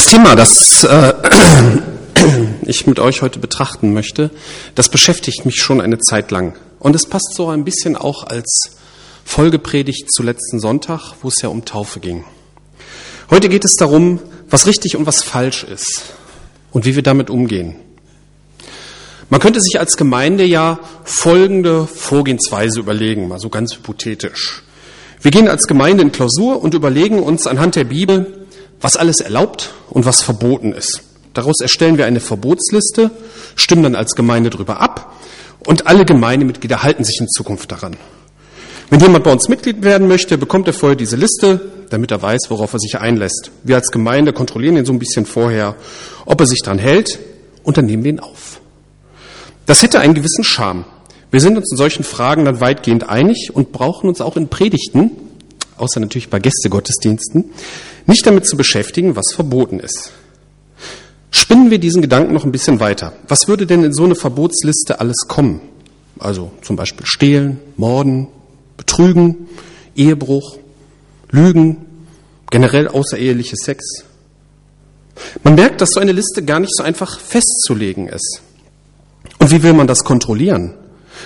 Das Thema, das äh, ich mit euch heute betrachten möchte, das beschäftigt mich schon eine Zeit lang. Und es passt so ein bisschen auch als Folgepredigt zu letzten Sonntag, wo es ja um Taufe ging. Heute geht es darum, was richtig und was falsch ist und wie wir damit umgehen. Man könnte sich als Gemeinde ja folgende Vorgehensweise überlegen, mal so ganz hypothetisch. Wir gehen als Gemeinde in Klausur und überlegen uns anhand der Bibel, was alles erlaubt und was verboten ist. Daraus erstellen wir eine Verbotsliste, stimmen dann als Gemeinde drüber ab und alle Gemeindemitglieder halten sich in Zukunft daran. Wenn jemand bei uns Mitglied werden möchte, bekommt er vorher diese Liste, damit er weiß, worauf er sich einlässt. Wir als Gemeinde kontrollieren ihn so ein bisschen vorher, ob er sich daran hält und dann nehmen wir ihn auf. Das hätte einen gewissen Charme. Wir sind uns in solchen Fragen dann weitgehend einig und brauchen uns auch in Predigten, außer natürlich bei Gästegottesdiensten, nicht damit zu beschäftigen, was verboten ist. Spinnen wir diesen Gedanken noch ein bisschen weiter. Was würde denn in so eine Verbotsliste alles kommen? Also zum Beispiel stehlen, morden, betrügen, Ehebruch, Lügen, generell außereheliche Sex. Man merkt, dass so eine Liste gar nicht so einfach festzulegen ist. Und wie will man das kontrollieren?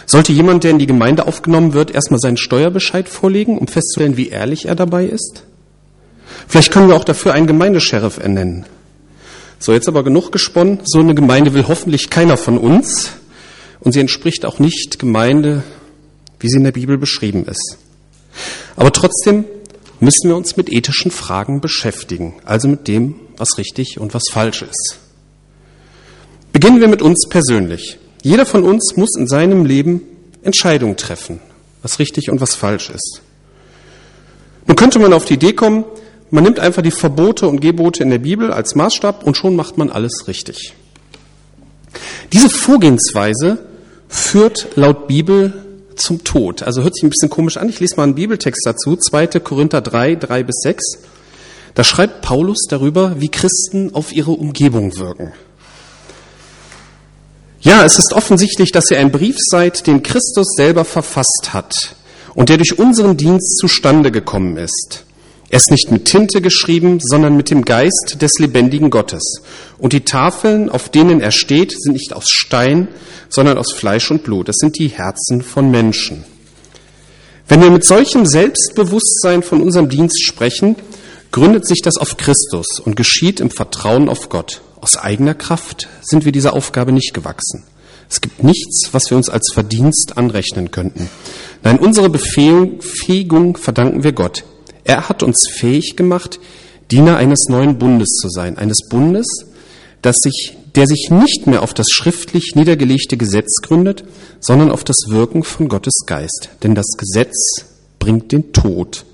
Sollte jemand, der in die Gemeinde aufgenommen wird, erstmal seinen Steuerbescheid vorlegen, um festzustellen, wie ehrlich er dabei ist? Vielleicht können wir auch dafür einen Gemeindesheriff ernennen. So, jetzt aber genug gesponnen. So eine Gemeinde will hoffentlich keiner von uns. Und sie entspricht auch nicht Gemeinde, wie sie in der Bibel beschrieben ist. Aber trotzdem müssen wir uns mit ethischen Fragen beschäftigen, also mit dem, was richtig und was falsch ist. Beginnen wir mit uns persönlich. Jeder von uns muss in seinem Leben Entscheidungen treffen, was richtig und was falsch ist. Nun könnte man auf die Idee kommen, man nimmt einfach die Verbote und Gebote in der Bibel als Maßstab und schon macht man alles richtig. Diese Vorgehensweise führt laut Bibel zum Tod. Also hört sich ein bisschen komisch an. Ich lese mal einen Bibeltext dazu, 2. Korinther 3, 3 bis 6. Da schreibt Paulus darüber, wie Christen auf ihre Umgebung wirken. Ja, es ist offensichtlich, dass ihr ein Brief seid, den Christus selber verfasst hat und der durch unseren Dienst zustande gekommen ist. Er ist nicht mit Tinte geschrieben, sondern mit dem Geist des lebendigen Gottes. Und die Tafeln, auf denen er steht, sind nicht aus Stein, sondern aus Fleisch und Blut. Das sind die Herzen von Menschen. Wenn wir mit solchem Selbstbewusstsein von unserem Dienst sprechen, gründet sich das auf Christus und geschieht im Vertrauen auf Gott. Aus eigener Kraft sind wir dieser Aufgabe nicht gewachsen. Es gibt nichts, was wir uns als Verdienst anrechnen könnten. Nein, unsere Befähigung verdanken wir Gott. Er hat uns fähig gemacht, Diener eines neuen Bundes zu sein, eines Bundes, das sich, der sich nicht mehr auf das schriftlich niedergelegte Gesetz gründet, sondern auf das Wirken von Gottes Geist. Denn das Gesetz bringt den Tod,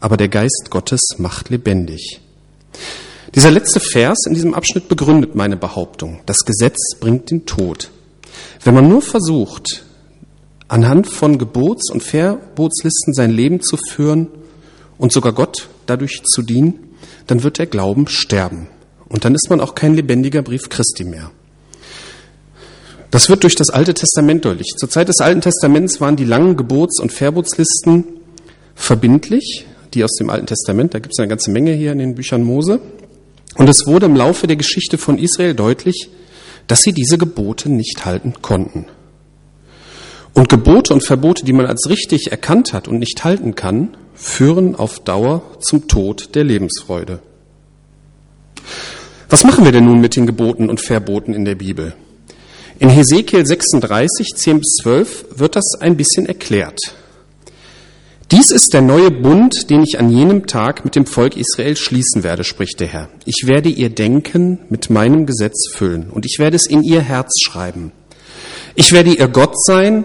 aber der Geist Gottes macht lebendig. Dieser letzte Vers in diesem Abschnitt begründet meine Behauptung. Das Gesetz bringt den Tod. Wenn man nur versucht, anhand von Gebots- und Verbotslisten sein Leben zu führen, und sogar Gott dadurch zu dienen, dann wird der Glauben sterben. Und dann ist man auch kein lebendiger Brief Christi mehr. Das wird durch das Alte Testament deutlich. Zur Zeit des Alten Testaments waren die langen Gebots- und Verbotslisten verbindlich, die aus dem Alten Testament. Da gibt es eine ganze Menge hier in den Büchern Mose. Und es wurde im Laufe der Geschichte von Israel deutlich, dass sie diese Gebote nicht halten konnten. Und Gebote und Verbote, die man als richtig erkannt hat und nicht halten kann, führen auf Dauer zum Tod der Lebensfreude. Was machen wir denn nun mit den Geboten und Verboten in der Bibel? In Hesekiel 36, 10 bis 12 wird das ein bisschen erklärt. Dies ist der neue Bund, den ich an jenem Tag mit dem Volk Israel schließen werde, spricht der Herr. Ich werde ihr Denken mit meinem Gesetz füllen und ich werde es in ihr Herz schreiben. Ich werde ihr Gott sein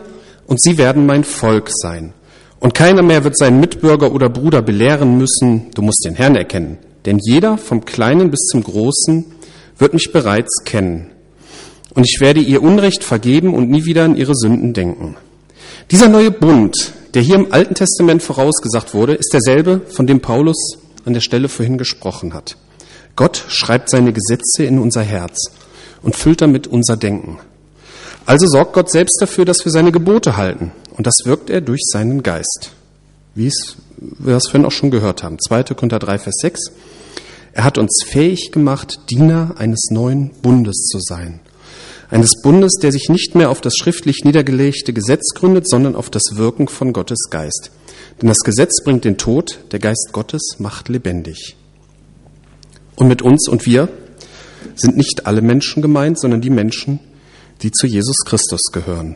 und sie werden mein Volk sein. Und keiner mehr wird seinen Mitbürger oder Bruder belehren müssen, du musst den Herrn erkennen. Denn jeder, vom Kleinen bis zum Großen, wird mich bereits kennen. Und ich werde ihr Unrecht vergeben und nie wieder an ihre Sünden denken. Dieser neue Bund, der hier im Alten Testament vorausgesagt wurde, ist derselbe, von dem Paulus an der Stelle vorhin gesprochen hat. Gott schreibt seine Gesetze in unser Herz und füllt damit unser Denken. Also sorgt Gott selbst dafür, dass wir seine Gebote halten. Und das wirkt er durch seinen Geist. Wie es wir das vorhin auch schon gehört haben. 2. Korinther 3, Vers 6. Er hat uns fähig gemacht, Diener eines neuen Bundes zu sein. Eines Bundes, der sich nicht mehr auf das schriftlich niedergelegte Gesetz gründet, sondern auf das Wirken von Gottes Geist. Denn das Gesetz bringt den Tod, der Geist Gottes macht lebendig. Und mit uns und wir sind nicht alle Menschen gemeint, sondern die Menschen, die zu Jesus Christus gehören.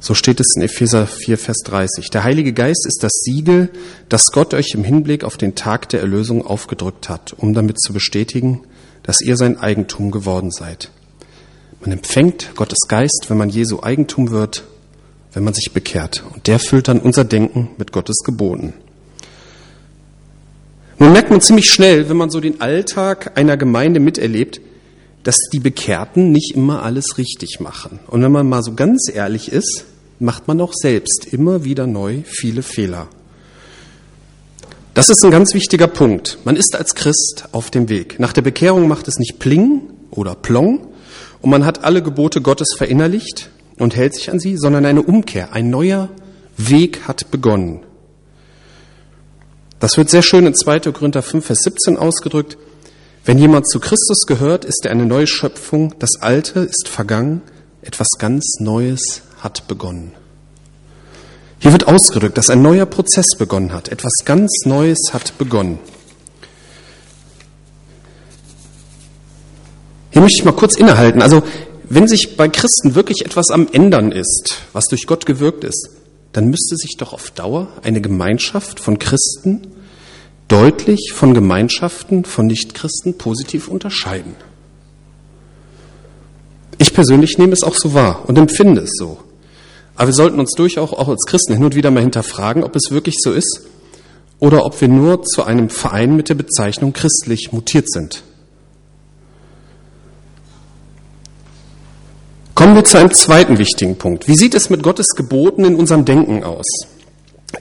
So steht es in Epheser 4, Vers 30. Der Heilige Geist ist das Siegel, das Gott euch im Hinblick auf den Tag der Erlösung aufgedrückt hat, um damit zu bestätigen, dass ihr sein Eigentum geworden seid. Man empfängt Gottes Geist, wenn man Jesu Eigentum wird, wenn man sich bekehrt. Und der füllt dann unser Denken mit Gottes Geboten. Nun merkt man ziemlich schnell, wenn man so den Alltag einer Gemeinde miterlebt, dass die Bekehrten nicht immer alles richtig machen. Und wenn man mal so ganz ehrlich ist, macht man auch selbst immer wieder neu viele Fehler. Das ist ein ganz wichtiger Punkt. Man ist als Christ auf dem Weg. Nach der Bekehrung macht es nicht Pling oder Plong und man hat alle Gebote Gottes verinnerlicht und hält sich an sie, sondern eine Umkehr, ein neuer Weg hat begonnen. Das wird sehr schön in 2. Korinther 5, Vers 17 ausgedrückt. Wenn jemand zu Christus gehört, ist er eine neue Schöpfung. Das Alte ist vergangen. Etwas ganz Neues hat begonnen. Hier wird ausgedrückt, dass ein neuer Prozess begonnen hat. Etwas ganz Neues hat begonnen. Hier möchte ich mal kurz innehalten. Also, wenn sich bei Christen wirklich etwas am Ändern ist, was durch Gott gewirkt ist, dann müsste sich doch auf Dauer eine Gemeinschaft von Christen deutlich von Gemeinschaften von Nichtchristen positiv unterscheiden. Ich persönlich nehme es auch so wahr und empfinde es so. Aber wir sollten uns durchaus auch als Christen hin und wieder mal hinterfragen, ob es wirklich so ist oder ob wir nur zu einem Verein mit der Bezeichnung christlich mutiert sind. Kommen wir zu einem zweiten wichtigen Punkt. Wie sieht es mit Gottes Geboten in unserem Denken aus?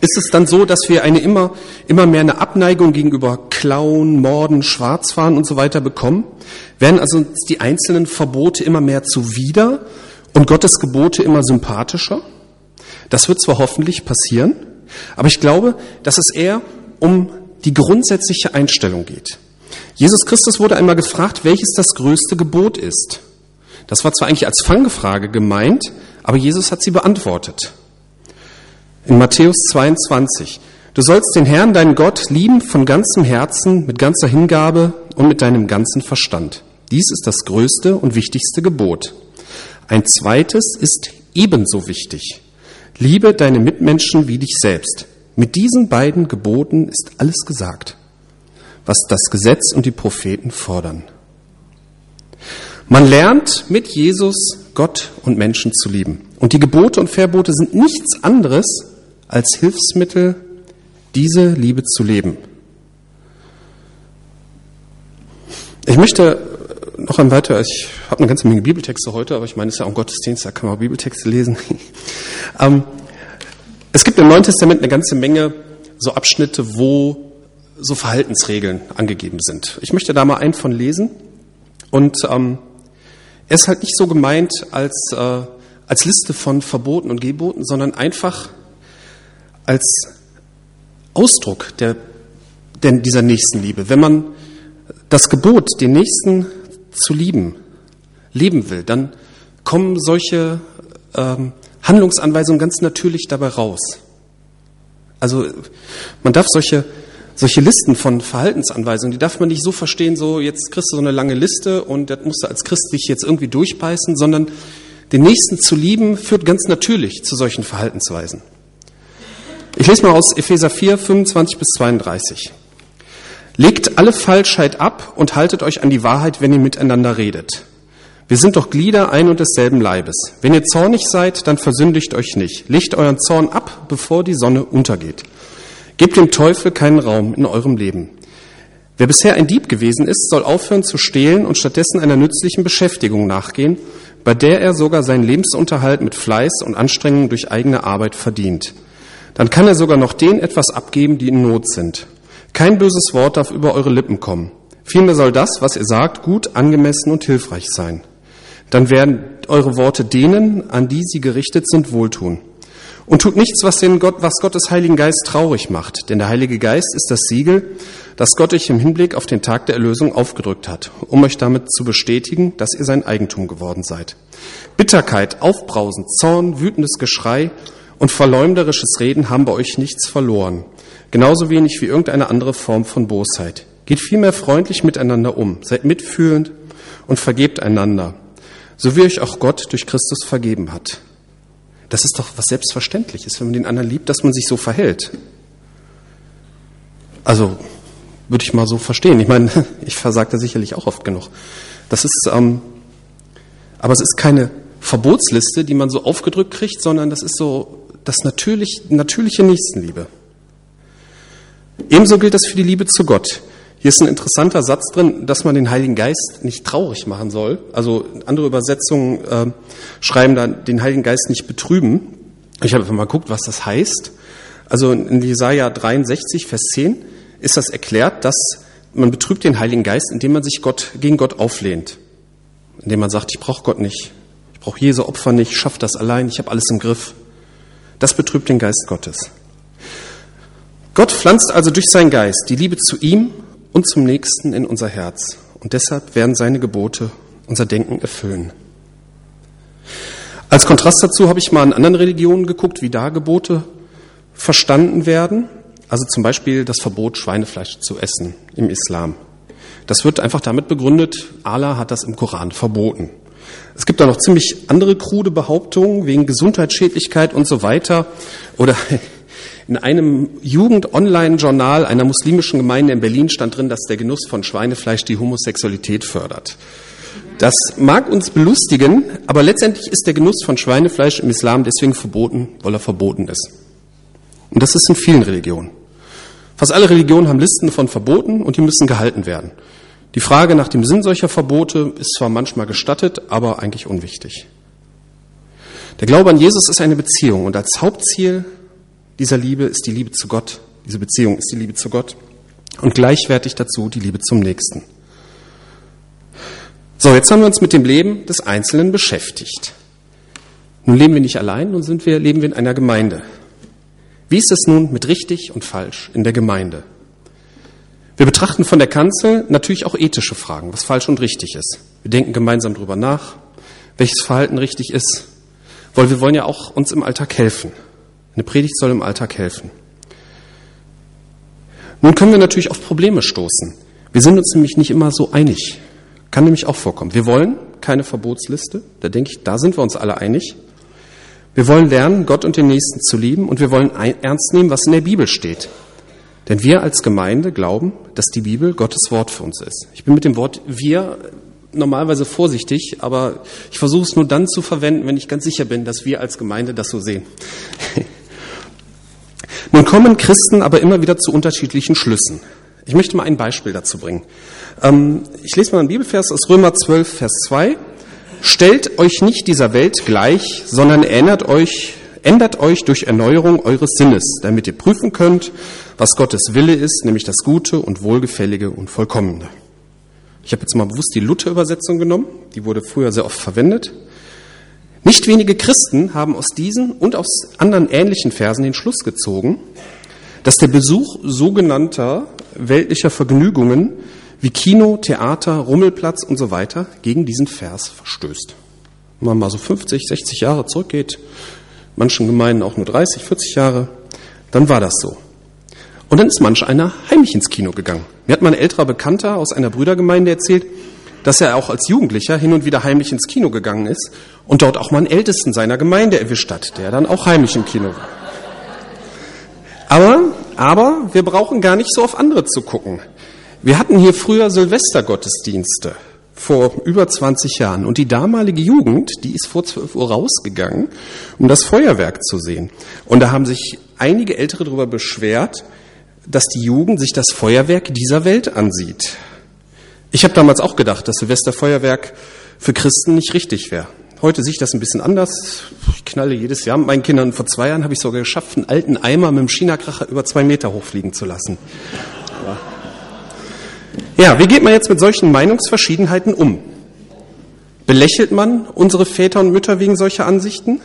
Ist es dann so, dass wir eine immer, immer mehr eine Abneigung gegenüber Klauen, Morden, Schwarzfahren und so weiter bekommen? Werden also die einzelnen Verbote immer mehr zuwider und Gottes Gebote immer sympathischer? Das wird zwar hoffentlich passieren, aber ich glaube, dass es eher um die grundsätzliche Einstellung geht. Jesus Christus wurde einmal gefragt, welches das größte Gebot ist. Das war zwar eigentlich als Fangfrage gemeint, aber Jesus hat sie beantwortet. In Matthäus 22. Du sollst den Herrn, deinen Gott, lieben von ganzem Herzen, mit ganzer Hingabe und mit deinem ganzen Verstand. Dies ist das größte und wichtigste Gebot. Ein zweites ist ebenso wichtig. Liebe deine Mitmenschen wie dich selbst. Mit diesen beiden Geboten ist alles gesagt, was das Gesetz und die Propheten fordern. Man lernt mit Jesus Gott und Menschen zu lieben. Und die Gebote und Verbote sind nichts anderes als Hilfsmittel, diese Liebe zu leben. Ich möchte noch ein weiter, ich habe eine ganze Menge Bibeltexte heute, aber ich meine, es ist ja auch ein Gottesdienst, da kann man auch Bibeltexte lesen. ähm, es gibt im Neuen Testament eine ganze Menge so Abschnitte, wo so Verhaltensregeln angegeben sind. Ich möchte da mal einen von lesen. Und ähm, er ist halt nicht so gemeint als, äh, als Liste von Verboten und Geboten, sondern einfach als Ausdruck der, der, dieser Nächstenliebe. Wenn man das Gebot, den Nächsten zu lieben, leben will, dann kommen solche ähm, Handlungsanweisungen ganz natürlich dabei raus. Also man darf solche, solche Listen von Verhaltensanweisungen, die darf man nicht so verstehen, so jetzt kriegst du so eine lange Liste und das musst du als Christ dich jetzt irgendwie durchbeißen, sondern den Nächsten zu lieben führt ganz natürlich zu solchen Verhaltensweisen. Ich lese mal aus Epheser 4, 25 bis 32. Legt alle Falschheit ab und haltet euch an die Wahrheit, wenn ihr miteinander redet. Wir sind doch Glieder ein und desselben Leibes. Wenn ihr zornig seid, dann versündigt euch nicht. Legt euren Zorn ab, bevor die Sonne untergeht. Gebt dem Teufel keinen Raum in eurem Leben. Wer bisher ein Dieb gewesen ist, soll aufhören zu stehlen und stattdessen einer nützlichen Beschäftigung nachgehen, bei der er sogar seinen Lebensunterhalt mit Fleiß und Anstrengung durch eigene Arbeit verdient dann kann er sogar noch denen etwas abgeben, die in Not sind. Kein böses Wort darf über eure Lippen kommen. Vielmehr soll das, was ihr sagt, gut, angemessen und hilfreich sein. Dann werden eure Worte denen, an die sie gerichtet sind, wohltun. Und tut nichts, was, den Gott, was Gottes Heiligen Geist traurig macht. Denn der Heilige Geist ist das Siegel, das Gott euch im Hinblick auf den Tag der Erlösung aufgedrückt hat, um euch damit zu bestätigen, dass ihr sein Eigentum geworden seid. Bitterkeit, Aufbrausen, Zorn, wütendes Geschrei und verleumderisches Reden haben bei euch nichts verloren. Genauso wenig wie irgendeine andere Form von Bosheit. Geht vielmehr freundlich miteinander um, seid mitfühlend und vergebt einander, so wie euch auch Gott durch Christus vergeben hat. Das ist doch was Selbstverständliches, wenn man den anderen liebt, dass man sich so verhält. Also würde ich mal so verstehen. Ich meine, ich versage da sicherlich auch oft genug. Das ist, ähm, aber es ist keine Verbotsliste, die man so aufgedrückt kriegt, sondern das ist so das natürlich, natürliche Nächstenliebe. Ebenso gilt das für die Liebe zu Gott. Hier ist ein interessanter Satz drin, dass man den Heiligen Geist nicht traurig machen soll. Also andere Übersetzungen äh, schreiben da den Heiligen Geist nicht betrüben. Ich habe einfach mal geguckt, was das heißt. Also in Jesaja 63, Vers 10 ist das erklärt, dass man betrübt den Heiligen Geist, indem man sich Gott, gegen Gott auflehnt. Indem man sagt, ich brauche Gott nicht. Ich brauche Jesu Opfer nicht, ich schaffe das allein, ich habe alles im Griff. Das betrübt den Geist Gottes. Gott pflanzt also durch seinen Geist die Liebe zu ihm und zum Nächsten in unser Herz. Und deshalb werden seine Gebote unser Denken erfüllen. Als Kontrast dazu habe ich mal in anderen Religionen geguckt, wie da Gebote verstanden werden. Also zum Beispiel das Verbot, Schweinefleisch zu essen im Islam. Das wird einfach damit begründet, Allah hat das im Koran verboten. Es gibt da noch ziemlich andere krude Behauptungen wegen Gesundheitsschädlichkeit und so weiter. Oder in einem Jugend-Online-Journal einer muslimischen Gemeinde in Berlin stand drin, dass der Genuss von Schweinefleisch die Homosexualität fördert. Das mag uns belustigen, aber letztendlich ist der Genuss von Schweinefleisch im Islam deswegen verboten, weil er verboten ist. Und das ist in vielen Religionen. Fast alle Religionen haben Listen von Verboten und die müssen gehalten werden. Die Frage nach dem Sinn solcher Verbote ist zwar manchmal gestattet, aber eigentlich unwichtig. Der Glaube an Jesus ist eine Beziehung und als Hauptziel dieser Liebe ist die Liebe zu Gott. Diese Beziehung ist die Liebe zu Gott. Und gleichwertig dazu die Liebe zum Nächsten. So, jetzt haben wir uns mit dem Leben des Einzelnen beschäftigt. Nun leben wir nicht allein, nun sind wir, leben wir in einer Gemeinde. Wie ist es nun mit richtig und falsch in der Gemeinde? Wir betrachten von der Kanzel natürlich auch ethische Fragen, was falsch und richtig ist. Wir denken gemeinsam darüber nach, welches Verhalten richtig ist, weil wir wollen ja auch uns im Alltag helfen. Eine Predigt soll im Alltag helfen. Nun können wir natürlich auf Probleme stoßen. Wir sind uns nämlich nicht immer so einig. Kann nämlich auch vorkommen. Wir wollen keine Verbotsliste. Da denke ich, da sind wir uns alle einig. Wir wollen lernen, Gott und den Nächsten zu lieben und wir wollen ernst nehmen, was in der Bibel steht. Denn wir als Gemeinde glauben, dass die Bibel Gottes Wort für uns ist. Ich bin mit dem Wort wir normalerweise vorsichtig, aber ich versuche es nur dann zu verwenden, wenn ich ganz sicher bin, dass wir als Gemeinde das so sehen. Nun kommen Christen aber immer wieder zu unterschiedlichen Schlüssen. Ich möchte mal ein Beispiel dazu bringen. Ähm, ich lese mal einen Bibelvers aus Römer 12, Vers 2. Stellt euch nicht dieser Welt gleich, sondern erinnert euch, ändert euch durch Erneuerung eures Sinnes, damit ihr prüfen könnt, was Gottes Wille ist, nämlich das Gute und Wohlgefällige und Vollkommene. Ich habe jetzt mal bewusst die Luther-Übersetzung genommen, die wurde früher sehr oft verwendet. Nicht wenige Christen haben aus diesen und aus anderen ähnlichen Versen den Schluss gezogen, dass der Besuch sogenannter weltlicher Vergnügungen wie Kino, Theater, Rummelplatz und so weiter gegen diesen Vers verstößt. Wenn man mal so 50, 60 Jahre zurückgeht, manchen Gemeinden auch nur 30, 40 Jahre, dann war das so. Und dann ist manch einer heimlich ins Kino gegangen. Mir hat mein älterer Bekannter aus einer Brüdergemeinde erzählt, dass er auch als Jugendlicher hin und wieder heimlich ins Kino gegangen ist und dort auch mal einen Ältesten seiner Gemeinde erwischt hat, der dann auch heimlich im Kino war. Aber, aber wir brauchen gar nicht so auf andere zu gucken. Wir hatten hier früher Silvestergottesdienste vor über 20 Jahren und die damalige Jugend, die ist vor 12 Uhr rausgegangen, um das Feuerwerk zu sehen. Und da haben sich einige Ältere darüber beschwert, dass die Jugend sich das Feuerwerk dieser Welt ansieht. Ich habe damals auch gedacht, dass Silvesterfeuerwerk für Christen nicht richtig wäre. Heute sehe ich das ein bisschen anders. Ich knalle jedes Jahr mit meinen Kindern. Vor zwei Jahren habe ich sogar geschafft, einen alten Eimer mit dem China-Kracher über zwei Meter hochfliegen zu lassen. Ja, wie geht man jetzt mit solchen Meinungsverschiedenheiten um? Belächelt man unsere Väter und Mütter wegen solcher Ansichten?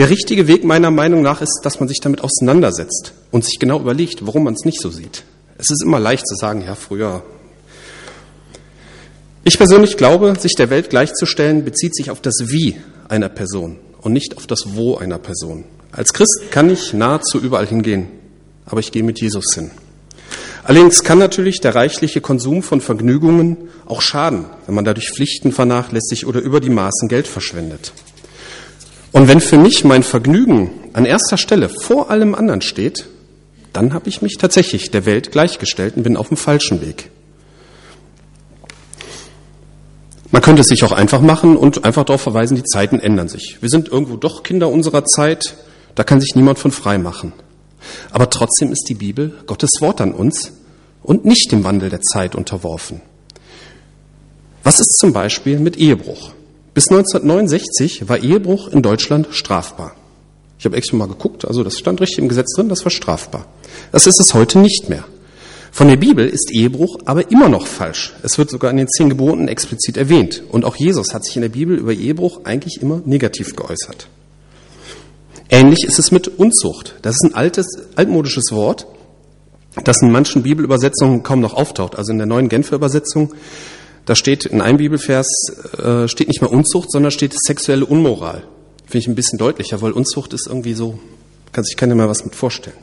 Der richtige Weg meiner Meinung nach ist, dass man sich damit auseinandersetzt und sich genau überlegt, warum man es nicht so sieht. Es ist immer leicht zu sagen, ja, früher. Ich persönlich glaube, sich der Welt gleichzustellen, bezieht sich auf das Wie einer Person und nicht auf das Wo einer Person. Als Christ kann ich nahezu überall hingehen, aber ich gehe mit Jesus hin. Allerdings kann natürlich der reichliche Konsum von Vergnügungen auch schaden, wenn man dadurch Pflichten vernachlässigt oder über die Maßen Geld verschwendet. Und wenn für mich mein Vergnügen an erster Stelle vor allem anderen steht, dann habe ich mich tatsächlich der Welt gleichgestellt und bin auf dem falschen Weg. Man könnte es sich auch einfach machen und einfach darauf verweisen, die Zeiten ändern sich. Wir sind irgendwo doch Kinder unserer Zeit, da kann sich niemand von frei machen. Aber trotzdem ist die Bibel Gottes Wort an uns und nicht dem Wandel der Zeit unterworfen. Was ist zum Beispiel mit Ehebruch? Bis 1969 war Ehebruch in Deutschland strafbar. Ich habe extra mal geguckt, also das stand richtig im Gesetz drin, das war strafbar. Das ist es heute nicht mehr. Von der Bibel ist Ehebruch aber immer noch falsch. Es wird sogar in den zehn Geboten explizit erwähnt. Und auch Jesus hat sich in der Bibel über Ehebruch eigentlich immer negativ geäußert. Ähnlich ist es mit Unzucht. Das ist ein altes, altmodisches Wort, das in manchen Bibelübersetzungen kaum noch auftaucht. Also in der neuen Genfer Übersetzung, da steht in einem Bibelvers, äh, steht nicht mehr Unzucht, sondern steht sexuelle Unmoral. Finde ich ein bisschen deutlicher, weil Unzucht ist irgendwie so, kann sich keiner mehr was mit vorstellen.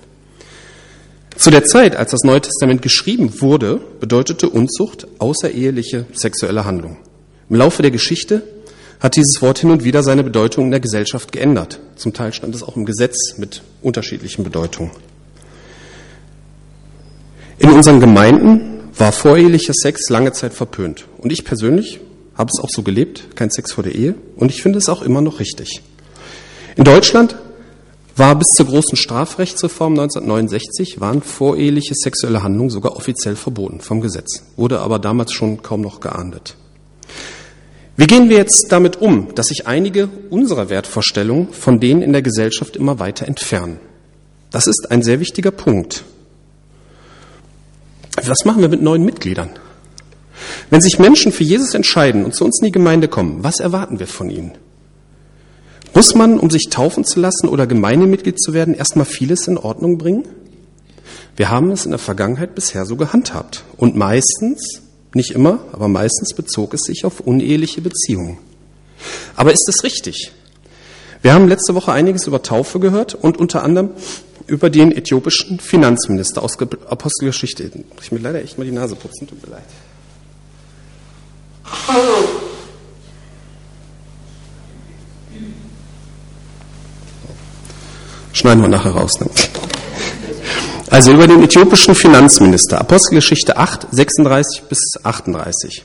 Zu der Zeit, als das Neue Testament geschrieben wurde, bedeutete Unzucht außereheliche sexuelle Handlung. Im Laufe der Geschichte hat dieses Wort hin und wieder seine Bedeutung in der Gesellschaft geändert. Zum Teil stand es auch im Gesetz mit unterschiedlichen Bedeutungen. In unseren Gemeinden war vorehelicher Sex lange Zeit verpönt. Und ich persönlich habe es auch so gelebt, kein Sex vor der Ehe. Und ich finde es auch immer noch richtig. In Deutschland war bis zur großen Strafrechtsreform 1969 waren voreheliche sexuelle Handlungen sogar offiziell verboten vom Gesetz, wurde aber damals schon kaum noch geahndet. Wie gehen wir jetzt damit um, dass sich einige unserer Wertvorstellungen von denen in der Gesellschaft immer weiter entfernen? Das ist ein sehr wichtiger Punkt. Was machen wir mit neuen Mitgliedern? Wenn sich Menschen für Jesus entscheiden und zu uns in die Gemeinde kommen, was erwarten wir von ihnen? Muss man, um sich taufen zu lassen oder Gemeindemitglied zu werden, erstmal vieles in Ordnung bringen? Wir haben es in der Vergangenheit bisher so gehandhabt. Und meistens nicht immer, aber meistens bezog es sich auf uneheliche Beziehungen. Aber ist es richtig? Wir haben letzte Woche einiges über Taufe gehört und unter anderem über den äthiopischen Finanzminister aus Apostelgeschichte. Ich mir leider echt mal die Nase putzen, tut mir leid. Schneiden wir nachher raus. Ne? Also über den äthiopischen Finanzminister, Apostelgeschichte 8, 36 bis 38.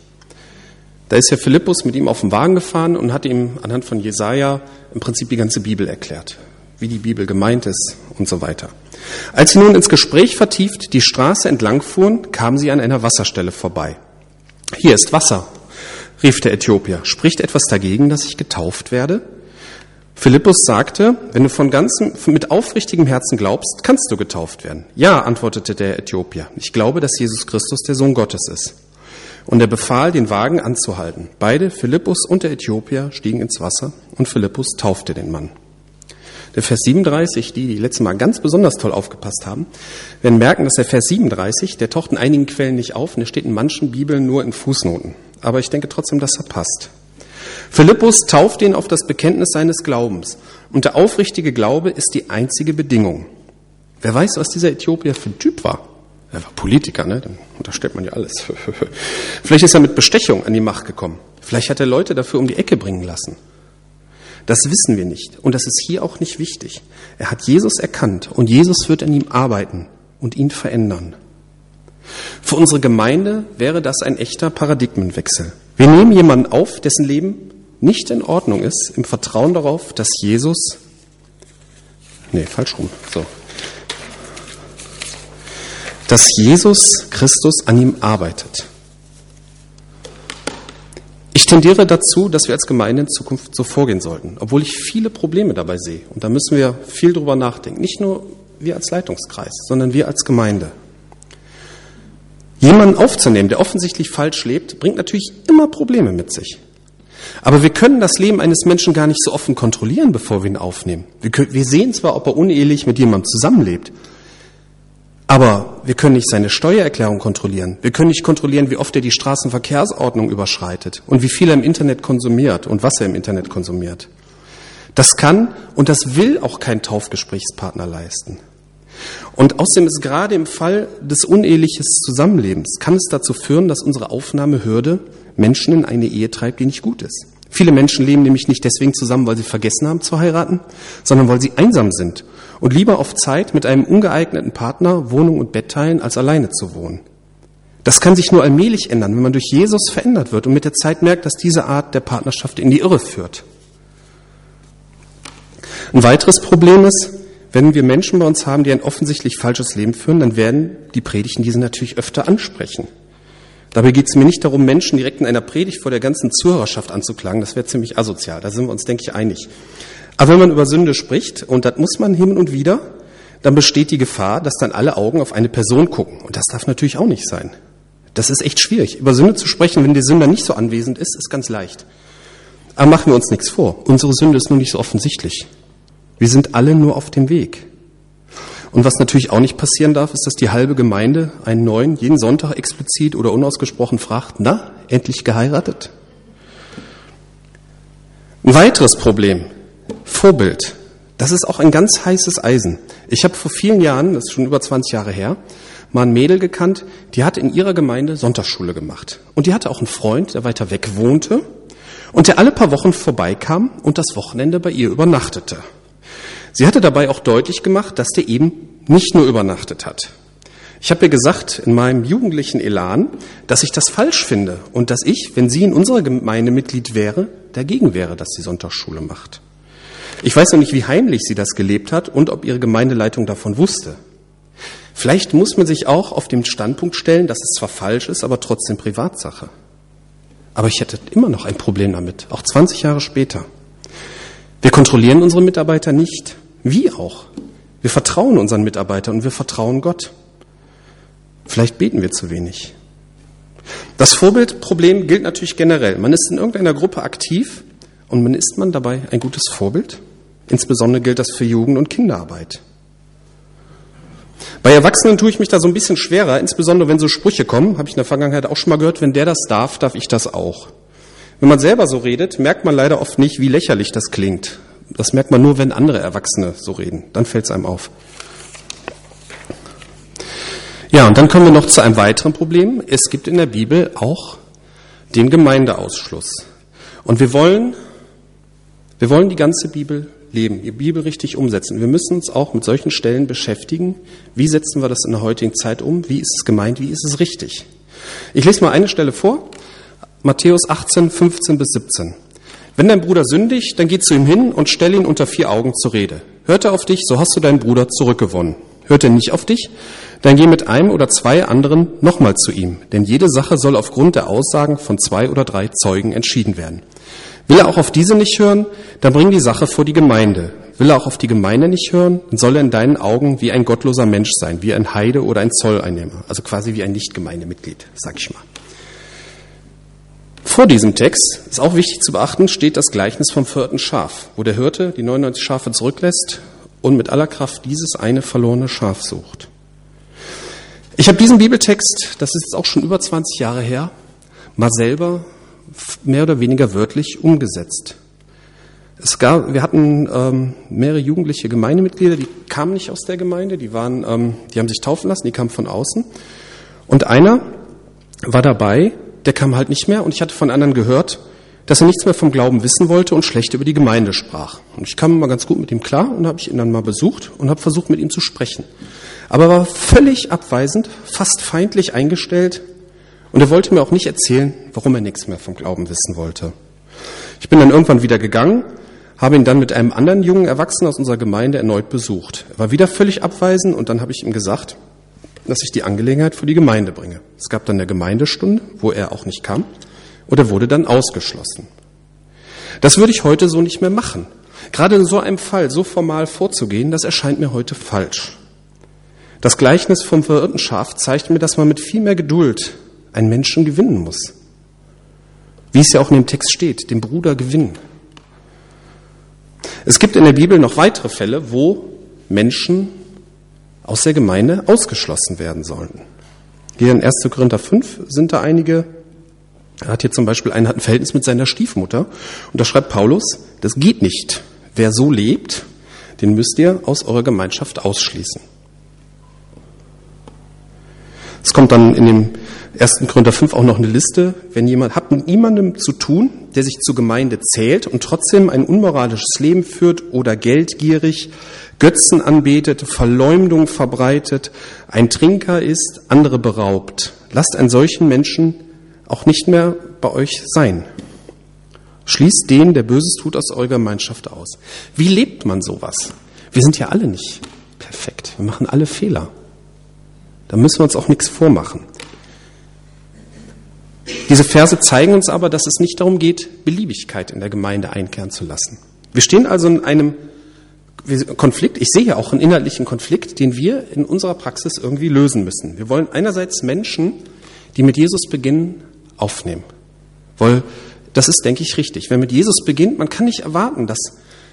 Da ist ja Philippus mit ihm auf dem Wagen gefahren und hat ihm anhand von Jesaja im Prinzip die ganze Bibel erklärt, wie die Bibel gemeint ist und so weiter. Als sie nun ins Gespräch vertieft die Straße entlang fuhren, kamen sie an einer Wasserstelle vorbei. Hier ist Wasser, rief der Äthiopier. Spricht etwas dagegen, dass ich getauft werde? Philippus sagte, wenn du von ganzem, mit aufrichtigem Herzen glaubst, kannst du getauft werden. Ja, antwortete der Äthiopier, ich glaube, dass Jesus Christus der Sohn Gottes ist. Und er befahl, den Wagen anzuhalten. Beide, Philippus und der Äthiopier, stiegen ins Wasser und Philippus taufte den Mann. Der Vers 37, die, die letztes Mal ganz besonders toll aufgepasst haben, werden merken, dass der Vers 37, der taucht in einigen Quellen nicht auf und der steht in manchen Bibeln nur in Fußnoten. Aber ich denke trotzdem, dass er passt. Philippus tauft ihn auf das Bekenntnis seines Glaubens. Und der aufrichtige Glaube ist die einzige Bedingung. Wer weiß, was dieser Äthiopier für ein Typ war? Er war Politiker, ne? Dann unterstellt man ja alles. Vielleicht ist er mit Bestechung an die Macht gekommen. Vielleicht hat er Leute dafür um die Ecke bringen lassen. Das wissen wir nicht. Und das ist hier auch nicht wichtig. Er hat Jesus erkannt und Jesus wird an ihm arbeiten und ihn verändern. Für unsere Gemeinde wäre das ein echter Paradigmenwechsel. Wir nehmen jemanden auf, dessen Leben nicht in Ordnung ist, im Vertrauen darauf, dass Jesus, nee, falsch rum, so, dass Jesus Christus an ihm arbeitet. Ich tendiere dazu, dass wir als Gemeinde in Zukunft so vorgehen sollten, obwohl ich viele Probleme dabei sehe. Und da müssen wir viel drüber nachdenken. Nicht nur wir als Leitungskreis, sondern wir als Gemeinde. Jemanden aufzunehmen, der offensichtlich falsch lebt, bringt natürlich immer Probleme mit sich. Aber wir können das Leben eines Menschen gar nicht so offen kontrollieren, bevor wir ihn aufnehmen. Wir, können, wir sehen zwar, ob er unehelich mit jemandem zusammenlebt, aber wir können nicht seine Steuererklärung kontrollieren. Wir können nicht kontrollieren, wie oft er die Straßenverkehrsordnung überschreitet und wie viel er im Internet konsumiert und was er im Internet konsumiert. Das kann und das will auch kein Taufgesprächspartner leisten. Und außerdem ist gerade im Fall des uneheliches Zusammenlebens, kann es dazu führen, dass unsere Aufnahmehürde Menschen in eine Ehe treibt, die nicht gut ist. Viele Menschen leben nämlich nicht deswegen zusammen, weil sie vergessen haben zu heiraten, sondern weil sie einsam sind und lieber auf Zeit mit einem ungeeigneten Partner Wohnung und Bett teilen, als alleine zu wohnen. Das kann sich nur allmählich ändern, wenn man durch Jesus verändert wird und mit der Zeit merkt, dass diese Art der Partnerschaft in die Irre führt. Ein weiteres Problem ist, wenn wir Menschen bei uns haben, die ein offensichtlich falsches Leben führen, dann werden die Predigten diese natürlich öfter ansprechen. Dabei geht es mir nicht darum, Menschen direkt in einer Predigt vor der ganzen Zuhörerschaft anzuklagen. Das wäre ziemlich asozial. Da sind wir uns, denke ich, einig. Aber wenn man über Sünde spricht, und das muss man hin und wieder, dann besteht die Gefahr, dass dann alle Augen auf eine Person gucken. Und das darf natürlich auch nicht sein. Das ist echt schwierig. Über Sünde zu sprechen, wenn der Sünder nicht so anwesend ist, ist ganz leicht. Aber machen wir uns nichts vor. Unsere Sünde ist nur nicht so offensichtlich. Wir sind alle nur auf dem Weg. Und was natürlich auch nicht passieren darf, ist, dass die halbe Gemeinde einen neuen jeden Sonntag explizit oder unausgesprochen fragt, na, endlich geheiratet? Ein weiteres Problem Vorbild. Das ist auch ein ganz heißes Eisen. Ich habe vor vielen Jahren, das ist schon über 20 Jahre her, mal ein Mädel gekannt, die hat in ihrer Gemeinde Sonntagsschule gemacht. Und die hatte auch einen Freund, der weiter weg wohnte und der alle paar Wochen vorbeikam und das Wochenende bei ihr übernachtete. Sie hatte dabei auch deutlich gemacht, dass der eben nicht nur übernachtet hat. Ich habe ihr gesagt, in meinem jugendlichen Elan, dass ich das falsch finde und dass ich, wenn sie in unserer Gemeinde Mitglied wäre, dagegen wäre, dass sie Sonntagsschule macht. Ich weiß noch nicht, wie heimlich sie das gelebt hat und ob ihre Gemeindeleitung davon wusste. Vielleicht muss man sich auch auf den Standpunkt stellen, dass es zwar falsch ist, aber trotzdem Privatsache. Aber ich hätte immer noch ein Problem damit, auch 20 Jahre später. Wir kontrollieren unsere Mitarbeiter nicht. Wie auch? Wir vertrauen unseren Mitarbeitern und wir vertrauen Gott. Vielleicht beten wir zu wenig. Das Vorbildproblem gilt natürlich generell. Man ist in irgendeiner Gruppe aktiv und man ist man dabei ein gutes Vorbild? Insbesondere gilt das für Jugend- und Kinderarbeit. Bei Erwachsenen tue ich mich da so ein bisschen schwerer, insbesondere wenn so Sprüche kommen, habe ich in der Vergangenheit auch schon mal gehört, wenn der das darf, darf ich das auch. Wenn man selber so redet, merkt man leider oft nicht, wie lächerlich das klingt. Das merkt man nur, wenn andere Erwachsene so reden. Dann fällt es einem auf. Ja, und dann kommen wir noch zu einem weiteren Problem. Es gibt in der Bibel auch den Gemeindeausschluss. Und wir wollen, wir wollen die ganze Bibel leben, die Bibel richtig umsetzen. Wir müssen uns auch mit solchen Stellen beschäftigen. Wie setzen wir das in der heutigen Zeit um? Wie ist es gemeint? Wie ist es richtig? Ich lese mal eine Stelle vor. Matthäus 18, 15 bis 17. Wenn dein Bruder sündigt, dann geh zu ihm hin und stell ihn unter vier Augen zur Rede. Hört er auf dich, so hast du deinen Bruder zurückgewonnen. Hört er nicht auf dich, dann geh mit einem oder zwei anderen nochmal zu ihm, denn jede Sache soll aufgrund der Aussagen von zwei oder drei Zeugen entschieden werden. Will er auch auf diese nicht hören, dann bring die Sache vor die Gemeinde. Will er auch auf die Gemeinde nicht hören, dann soll er in deinen Augen wie ein gottloser Mensch sein, wie ein Heide oder ein Zolleinnehmer, also quasi wie ein Nichtgemeindemitglied, sag ich mal. Vor diesem Text ist auch wichtig zu beachten, steht das Gleichnis vom vierten Schaf, wo der Hirte die 99 Schafe zurücklässt und mit aller Kraft dieses eine verlorene Schaf sucht. Ich habe diesen Bibeltext, das ist jetzt auch schon über 20 Jahre her, mal selber mehr oder weniger wörtlich umgesetzt. Es gab, wir hatten ähm, mehrere jugendliche Gemeindemitglieder, die kamen nicht aus der Gemeinde, die waren, ähm, die haben sich taufen lassen, die kamen von außen. Und einer war dabei, der kam halt nicht mehr und ich hatte von anderen gehört, dass er nichts mehr vom Glauben wissen wollte und schlecht über die Gemeinde sprach. Und ich kam mal ganz gut mit ihm klar und habe ich ihn dann mal besucht und habe versucht, mit ihm zu sprechen. Aber er war völlig abweisend, fast feindlich eingestellt und er wollte mir auch nicht erzählen, warum er nichts mehr vom Glauben wissen wollte. Ich bin dann irgendwann wieder gegangen, habe ihn dann mit einem anderen jungen Erwachsenen aus unserer Gemeinde erneut besucht. Er war wieder völlig abweisend und dann habe ich ihm gesagt, dass ich die Angelegenheit vor die Gemeinde bringe. Es gab dann eine Gemeindestunde, wo er auch nicht kam, und er wurde dann ausgeschlossen. Das würde ich heute so nicht mehr machen. Gerade in so einem Fall so formal vorzugehen, das erscheint mir heute falsch. Das Gleichnis vom verirrten Schaf zeigt mir, dass man mit viel mehr Geduld einen Menschen gewinnen muss. Wie es ja auch in dem Text steht, den Bruder gewinnen. Es gibt in der Bibel noch weitere Fälle, wo Menschen aus der Gemeinde ausgeschlossen werden sollten. Hier in 1. Korinther 5 sind da einige. Er hat hier zum Beispiel einen hat ein Verhältnis mit seiner Stiefmutter und da schreibt Paulus, das geht nicht. Wer so lebt, den müsst ihr aus eurer Gemeinschaft ausschließen. Es kommt dann in dem 1. Korinther 5 auch noch eine Liste, wenn jemand hat mit niemandem zu tun, der sich zur Gemeinde zählt und trotzdem ein unmoralisches Leben führt oder geldgierig, Götzen anbetet, Verleumdung verbreitet, ein Trinker ist, andere beraubt. Lasst einen solchen Menschen auch nicht mehr bei euch sein. Schließt den, der Böses tut, aus eurer Gemeinschaft aus. Wie lebt man sowas? Wir sind ja alle nicht perfekt. Wir machen alle Fehler. Da müssen wir uns auch nichts vormachen. Diese Verse zeigen uns aber, dass es nicht darum geht, Beliebigkeit in der Gemeinde einkehren zu lassen. Wir stehen also in einem Konflikt. Ich sehe ja auch einen inhaltlichen Konflikt, den wir in unserer Praxis irgendwie lösen müssen. Wir wollen einerseits Menschen, die mit Jesus beginnen, aufnehmen. Weil das ist, denke ich, richtig. Wer mit Jesus beginnt, man kann nicht erwarten, dass,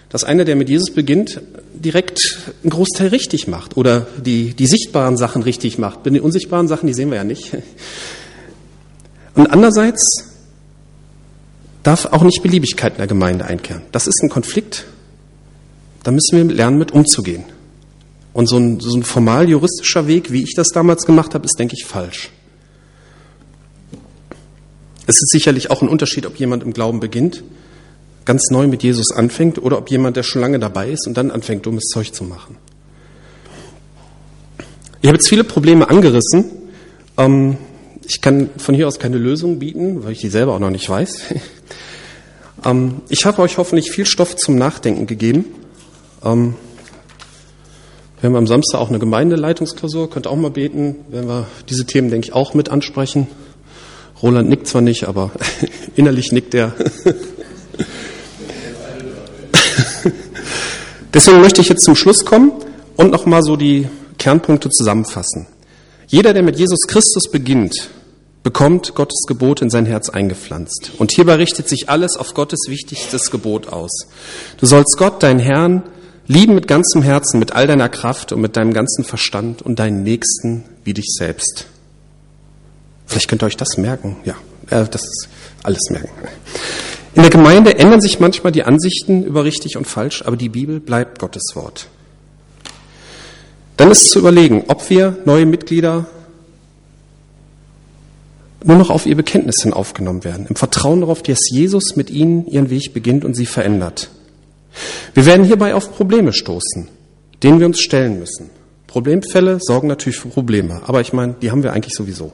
dass einer, der mit Jesus beginnt, direkt einen Großteil richtig macht oder die, die sichtbaren Sachen richtig macht. Die unsichtbaren Sachen, die sehen wir ja nicht. Und andererseits darf auch nicht Beliebigkeit in der Gemeinde einkehren. Das ist ein Konflikt, da müssen wir lernen, mit umzugehen. Und so ein, so ein formal juristischer Weg, wie ich das damals gemacht habe, ist, denke ich, falsch. Es ist sicherlich auch ein Unterschied, ob jemand im Glauben beginnt, ganz neu mit Jesus anfängt, oder ob jemand, der schon lange dabei ist und dann anfängt, dummes Zeug zu machen. Ich habe jetzt viele Probleme angerissen. Ähm, ich kann von hier aus keine Lösung bieten, weil ich die selber auch noch nicht weiß. Ähm, ich habe euch hoffentlich viel Stoff zum Nachdenken gegeben. Ähm, wir haben am Samstag auch eine Gemeindeleitungsklausur, könnt auch mal beten, wenn wir diese Themen, denke ich, auch mit ansprechen. Roland nickt zwar nicht, aber innerlich nickt er. Deswegen möchte ich jetzt zum Schluss kommen und nochmal so die Kernpunkte zusammenfassen. Jeder, der mit Jesus Christus beginnt, bekommt Gottes Gebot in sein Herz eingepflanzt. Und hierbei richtet sich alles auf Gottes wichtigstes Gebot aus. Du sollst Gott, dein Herrn, lieben mit ganzem Herzen, mit all deiner Kraft und mit deinem ganzen Verstand und deinen Nächsten wie dich selbst. Vielleicht könnt ihr euch das merken. Ja, äh, das ist alles merken. In der Gemeinde ändern sich manchmal die Ansichten über richtig und falsch, aber die Bibel bleibt Gottes Wort. Dann ist zu überlegen, ob wir neue Mitglieder nur noch auf ihr Bekenntnis hin aufgenommen werden, im Vertrauen darauf, dass Jesus mit ihnen ihren Weg beginnt und sie verändert. Wir werden hierbei auf Probleme stoßen, denen wir uns stellen müssen. Problemfälle sorgen natürlich für Probleme, aber ich meine, die haben wir eigentlich sowieso.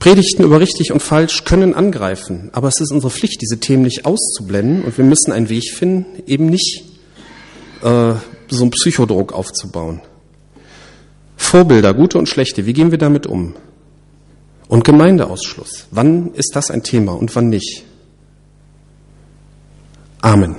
Predigten über richtig und falsch können angreifen, aber es ist unsere Pflicht, diese Themen nicht auszublenden und wir müssen einen Weg finden, eben nicht äh, so einen Psychodruck aufzubauen. Vorbilder, gute und schlechte, wie gehen wir damit um? Und Gemeindeausschluss. Wann ist das ein Thema und wann nicht? Amen.